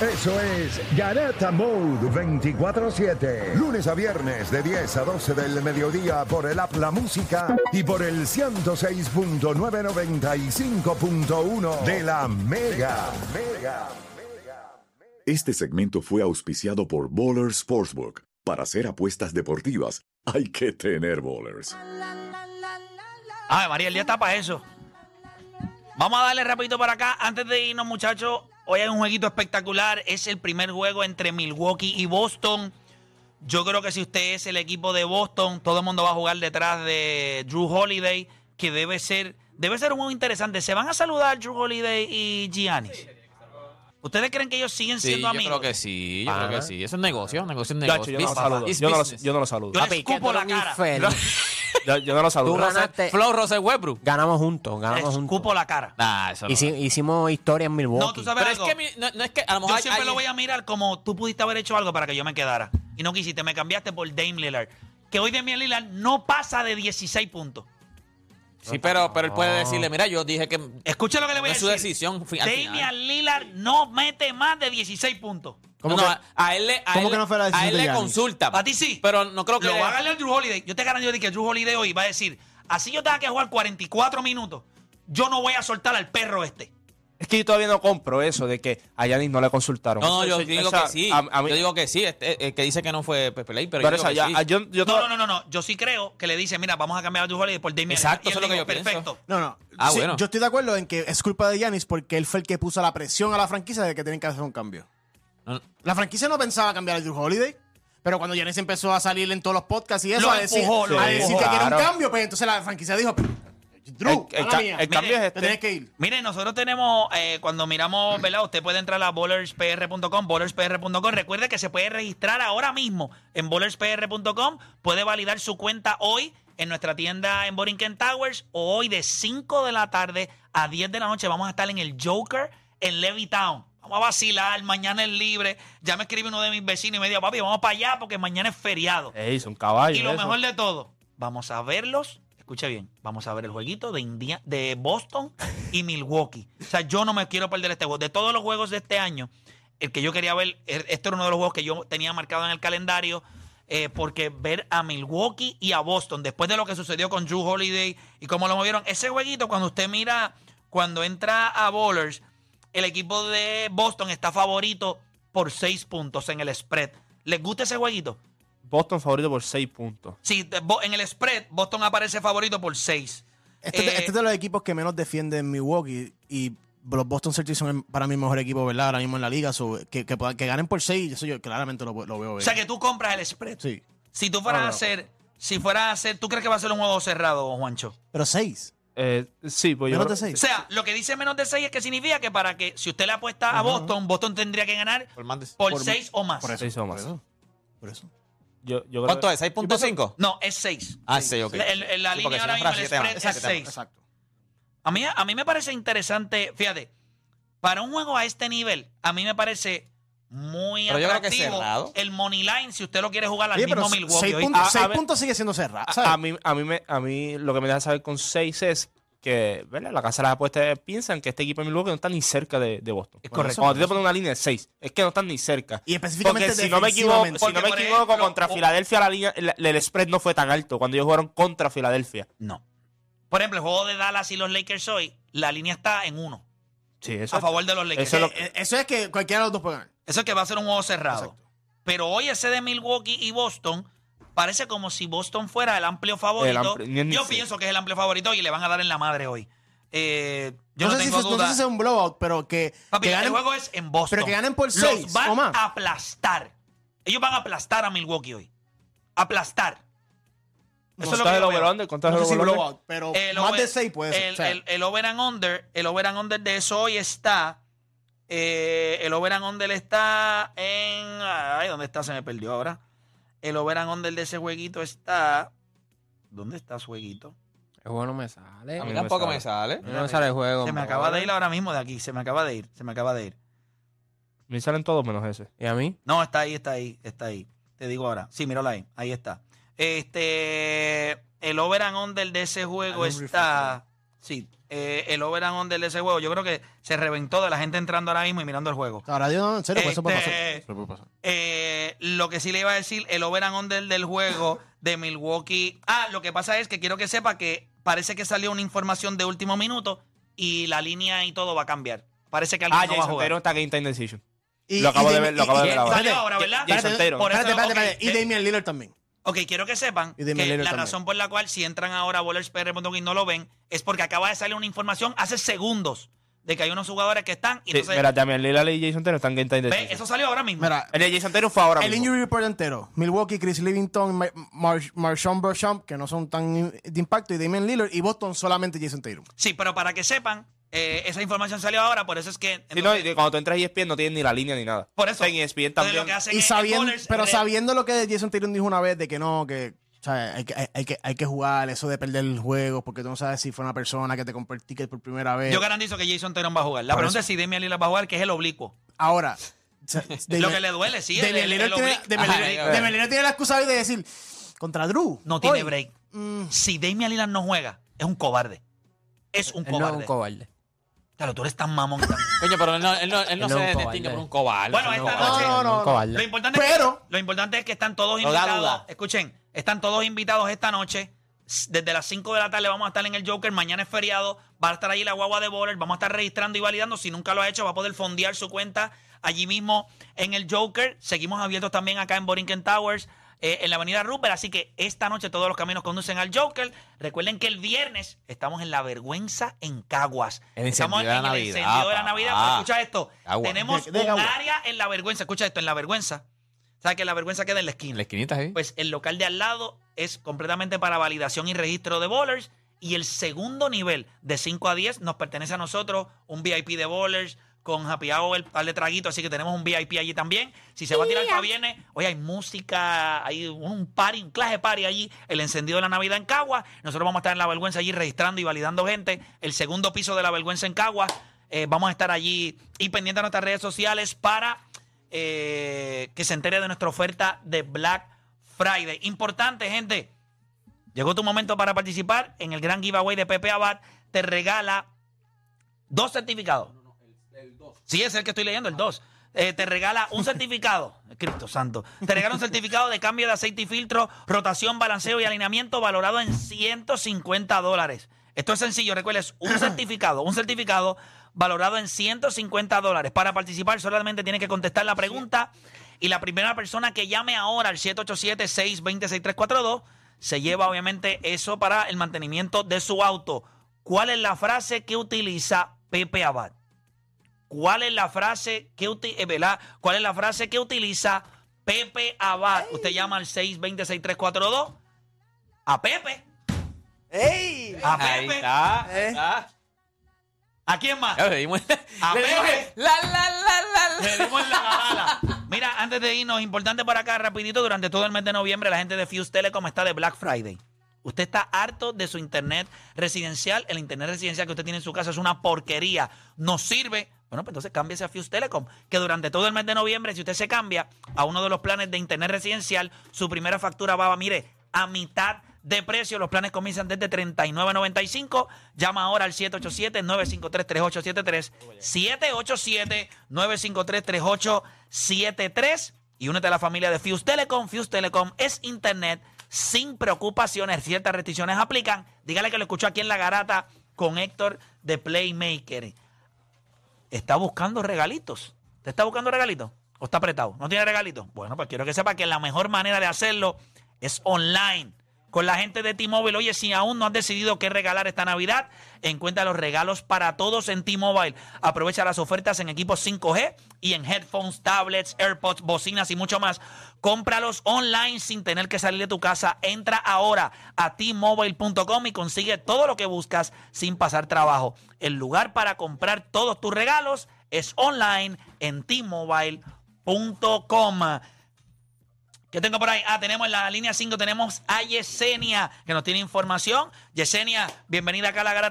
Eso es Garata Mode 24-7. Lunes a viernes de 10 a 12 del mediodía por el App La Música y por el 106.995.1 de la Mega. Mega. Este segmento fue auspiciado por Bowler Sportsbook. Para hacer apuestas deportivas hay que tener bowlers. Ay, María, el día está para eso. Vamos a darle rapidito para acá. Antes de irnos, muchachos, hoy hay un jueguito espectacular. Es el primer juego entre Milwaukee y Boston. Yo creo que si usted es el equipo de Boston, todo el mundo va a jugar detrás de Drew Holiday, que debe ser, debe ser un juego interesante. ¿Se van a saludar Drew Holiday y Giannis? ¿Ustedes creen que ellos siguen Sí, siendo yo amigos? creo que sí, yo creo que sí. Eso es negocio, negocio es negocio. yo no lo saludo. Yo no lo, business. yo no lo saludo. Yo le escupo la cara. Yo, yo no lo Tú saludo. ganaste. Flow Russell Westbrook. Ganamos juntos, ganamos juntos. escupo la cara. Nah, eso no. Hici- hicimos historia en Milwaukee. No, tú sabes Pero es algo? que mi- no, no es que a lo mejor Yo hay- siempre hay- lo voy a mirar como tú pudiste haber hecho algo para que yo me quedara. Y no quisiste, me cambiaste por Dame Lillard. Que hoy Damian Lillard no pasa de 16 puntos. Sí, pero, pero él puede decirle, mira, yo dije que Escucha lo que le voy a es su decir. decisión fi- al final. Damian Lillard no mete más de 16 puntos. ¿Cómo no, que- a- a él le, a cómo él, que no fue la a decisión él de le Giannis? consulta. A ti sí. Pero no creo que Lo le- va a darle al Drew Holiday. Yo te garantizo que Drew Holiday hoy va a decir, así yo tenga que jugar 44 minutos, yo no voy a soltar al perro este. Es que yo todavía no compro eso de que a Yanis no le consultaron. No, no, yo digo que sí. a- a mí- yo digo que sí. Este, el que dice que no fue Pepe Ley, pero, pero yo esa, digo que ya- sí. yo, yo No, no, no, no, no. Yo sí creo que le dice, mira, vamos a cambiar a Drew Holiday por Damian Exacto. Y eso es lo que yo pienso. Perfecto. No, no. Ah, Sí, bueno. Yo estoy de acuerdo en que es culpa de Giannis porque él fue el que puso la presión a la franquicia de que tienen que hacer un cambio. No, La franquicia no pensaba cambiar a Drew Holiday. Pero cuando Giannis empezó a salir en todos los podcasts y eso, Lo a decir, empujó, lo a decir empujó. que quiere un Claro. cambio, pues entonces la franquicia dijo, Drew, El- el mía, el cambio es te este. tienes que ir. Mire, nosotros tenemos, eh, cuando miramos, ¿verdad? Usted puede entrar a bowlerspr.com, bowlerspr.com. Recuerde que se puede registrar ahora mismo en bowlerspr.com. Puede validar su cuenta hoy en nuestra tienda en Borinquen Towers. O hoy de 5 de la tarde a 10 de la noche vamos a estar en el Joker en Levittown. Vamos a vacilar, mañana es libre. Ya me escribe uno de mis vecinos y me dijo, papi, vamos para allá porque mañana es feriado. Ey, son caballos. Y lo eso. mejor de todo, vamos a verlos. Escuche bien, vamos a ver el jueguito de India, de Boston y Milwaukee. O sea, yo no me quiero perder este juego. De todos los juegos de este año, el que yo quería ver, er- este era uno de los juegos que yo tenía marcado en el calendario, eh, porque ver a Milwaukee y a Boston, después de lo que sucedió con Drew Holiday y cómo lo movieron, ese jueguito, cuando usted mira, cuando entra a Bowlers, el equipo de Boston está favorito por seis puntos en el spread. ¿Les gusta ese jueguito? Boston favorito por 6 puntos. Sí, en el spread, Boston aparece favorito por 6. Este, este es de los equipos que menos defienden Milwaukee y los Boston Celtics son para mí el mejor equipo, ¿verdad? Ahora mismo en la liga. so, que, que, puedan- que ganen por 6, eso yo claramente lo, lo veo O bien. sea que tú compras el spread. Sí. Si tú fueras a hacer, si fueras a hacer, ¿tú crees que va a ser un juego cerrado, Juancho? Pero 6. Eh, sí, pues yo Menos creo- de 6. O sea, lo que dice menos de 6 es que significa que para que, si usted le apuesta a Boston, Boston tendría que ganar Por más de- por por- 6 o más. Por eso. seis o más. Por eso. Por eso. Yo, yo creo ¿Cuánto que- es? ¿6.5? No, es 6. Ah, sí, ok. La, el- el- la Sí, porque línea si ahora mismo, el spread es Exacto, 6. Exacto. A mí, a mí me parece interesante, fíjate, para un juego a este nivel, a mí me parece muy Pero yo creo que atractivo cerrado. el money line si usted lo quiere jugar al Oye, mismo pero Milwaukee. 6 ¿oíste? puntos, A- seis a ver- puntos sigue siendo cerrado. A, ¿sabes? a mí, a, mí me, a mí lo que me deja saber con 6 es que ¿verdad? la casa de las apuestas piensan que este equipo de Milwaukee no está ni cerca de, de Boston. Es correcto. Cuando te ponen una línea de 6, es que no están ni cerca. Y específicamente Porque si no me equivoco, si no me equivoco ejemplo, contra o- Filadelfia la línea, el, el spread no fue tan alto cuando ellos jugaron contra Filadelfia. No. Por ejemplo, el juego de Dallas y los Lakers hoy, la línea está en uno. Sí, eso A favor de los Lakers. eso es lo- Eh, Eso es que cualquiera de los dos puede ganar. Eso es que va a ser un juego cerrado. Exacto. Pero hoy ese de Milwaukee y Boston parece como si Boston fuera el amplio favorito. El yo pienso que es el amplio favorito y le van a dar en la madre hoy. Eh, yo no, no, sé si, tengo no duda. sé si sea un blowout, pero que, Papi, que el juego es en Boston. pero que ganen por seis Los van o más. a aplastar. Ellos van a aplastar a Milwaukee hoy. Aplastar. Eso es lo ¿Cuánto que es el? ¿Cuánto es no el sé si blowout, pero El más over- de 6 puede ser. El, o sea, el- el over and under, el over and under de eso hoy está. eh, el over and under está en. Ay, ¿dónde está? Se me perdió ahora. El over and under de ese jueguito está. ¿Dónde está su jueguito? El juego no me sale. A mí tampoco sale. me sale. A mí no me sale el juego. Se me acaba de ir ahora mismo de aquí. Se me acaba de ir. Se me acaba de ir. Me salen todos menos ese. ¿Y a mí? No, está ahí, está ahí, está ahí. Te digo ahora. Sí, míralo ahí. Ahí está. Este. El over and under de ese juego está. Sí, eh, el over and under de ese juego, yo creo que se reventó de la gente entrando ahora mismo y mirando el juego. Ahora, Dios, no, en serio, pues eso puede pasar. Este, Eso puede pasar. eh, lo que sí le iba a decir, el over and under del juego de Milwaukee. Ah, lo que pasa es que quiero que sepa que parece que salió una información de último minuto y la línea y todo va a cambiar. Parece que alguien Ah, no va a Jason jugar. Taylor está game time decision. Y- lo acabo y de ver, lo y- acabo de y- ver ahora. Salió ahora, ¿verdad? Jason Espérate, Taylor. Por eso, Espérate, espérate, ok, espérate. Y eh, Damian Lillard también. Ok, quiero que sepan Y que la también. razón por la cual si entran ahora a bowlerspr.com y no lo ven es porque acaba de salir una información hace segundos de que hay unos jugadores que están y Sí, entonces mira, Damian Lillard y Jason Taylor están game time ve, eso salió ahora mismo. Mira, El de Jason Taylor fue ahora el mismo. injury report entero. Milwaukee, Chris Livington, Ma- Mar Marshawn que no son tan de impacto, y Damian Lillard, y Boston solamente Jason Tatum. Sí, pero para que sepan, eh, esa información salió ahora, por eso es que Sí, no, entonces, y cuando tú entras a ESPN no tienes ni la línea ni nada. por eso En ESPN entonces también. lo que hacen Y sabiendo, pero re- sabiendo lo que Jason Tatum dijo una vez de que no, que o sea, hay, que, hay, hay que, hay que jugar, eso de perder el juego, porque tú no sabes si fue una persona que te compró el ticket por primera vez. Yo garantizo que Jason Taylor va a jugar. La Por pregunta eso. es si Damian Lillard va a jugar, que es el oblicuo. Ahora, Lo que le duele, sí. Lillard el tiene, eh, tiene la excusa hoy de decir contra Drew. No tiene hoy, break. mm, Si Damian Lillard no juega, es un cobarde. Es un no es cobarde. un cobarde. Claro, tú eres tan mamón. tan- Coño, pero él no, él no, él se distingue por un cobarde. Bueno, esta noche-. No, no, no. Lo importante, Pero- es que, lo importante es que están todos invitados. Escuchen, están todos invitados esta noche. Desde las 5 de la tarde vamos a estar en el Joker. Mañana es feriado. Va a estar allí la guagua de Bowler. Vamos a estar registrando y validando. Si nunca lo ha hecho, va a poder fondear su cuenta allí mismo en el Joker. Seguimos abiertos también acá en Borinquen Towers. Eh, en la avenida Rupert, así que esta noche todos los caminos conducen al Joker. Recuerden que el viernes estamos en La Vergüenza en Caguas. El estamos en la el Navidad, encendido de la. Navidad. Pero escucha esto, tenemos De- de un área en La Vergüenza. Escucha esto, en La Vergüenza. ¿Sabes que La Vergüenza queda en la En esquina? la esquinita, ¿sí? Pues el local de al lado es completamente para validación y registro de bowlers. Y el segundo nivel, de 5 a 10, nos pertenece a nosotros, un VIP de bowlers con happy hour, par de traguito, así que tenemos un VIP allí también. Si se va a tirar para viene, hoy hay música, hay un party, un clase party allí, el encendido de la Navidad en Cagua. Nosotros vamos a estar en La Vergüenza allí registrando y validando gente. El segundo piso de La Vergüenza en Cagua. Eh, vamos a estar allí y pendientes de nuestras redes sociales para eh, que se entere de nuestra oferta de Black Friday. Importante, gente. Llegó tu momento para participar en el gran giveaway de Pepe Abad. Te regala dos certificados. Sí, es el que estoy leyendo, el 2. te regala un certificado, Cristo Santo. Te regala un certificado de cambio de aceite y filtro, rotación, balanceo y alineamiento valorado en 150 dólares. Esto es sencillo, recuerdes, un certificado, un certificado valorado en 150 dólares. Para participar solamente tienes que contestar la pregunta y la primera persona que llame ahora al 787-620-6342 se lleva obviamente eso para el mantenimiento de su auto. ¿Cuál es la frase que utiliza Pepe Abad? ¿Cuál es la frase que utiliza, ¿Cuál es la frase que utiliza Pepe Abad? Usted llama al 620-6342 a Pepe. A Ahí Pepe. está. ahí está. ¿A quién más? Ya le dimos- A le dimos- Pepe. La, la, la, la, la. Le dimos en la gala. Mira, antes de irnos, importante por acá, rapidito, durante todo el mes de noviembre, la gente de Fuse Telecom está de Black Friday. Usted está harto de su internet residencial. El internet residencial que usted tiene en su casa es una porquería. No sirve. Bueno, pues entonces cámbiese a Fuse Telecom, que durante todo el mes de noviembre, si usted se cambia a uno de los planes de internet residencial, su primera factura va, mire, a mitad de precio. Los planes comienzan desde $39.95. Llama ahora al 787-953-3873. 787-953-3873. Y únete a la familia de Fuse Telecom. Fuse Telecom es internet sin preocupaciones. Ciertas restricciones aplican. Dígale que lo escuchó aquí en La Garata con Héctor de Playmaker. ¿Está buscando regalitos? ¿Te está buscando regalitos? ¿O está apretado? ¿No tiene regalitos? Bueno, pues quiero que sepa que la mejor manera de hacerlo es online. Con la gente de T-Mobile, oye, si aún no has decidido qué regalar esta Navidad, encuentra los regalos para todos en T-Mobile. Aprovecha las ofertas en equipos 5G y en headphones, tablets, AirPods, bocinas y mucho más. Cómpralos online sin tener que salir de tu casa. Entra ahora a T-Mobile.com y consigue todo lo que buscas sin pasar trabajo. El lugar para comprar todos tus regalos es online en T-Mobile.com. ¿Qué tengo por ahí? Ah, tenemos en la línea 5, tenemos a Yesenia, que nos tiene información. Yesenia, bienvenida acá a la garata.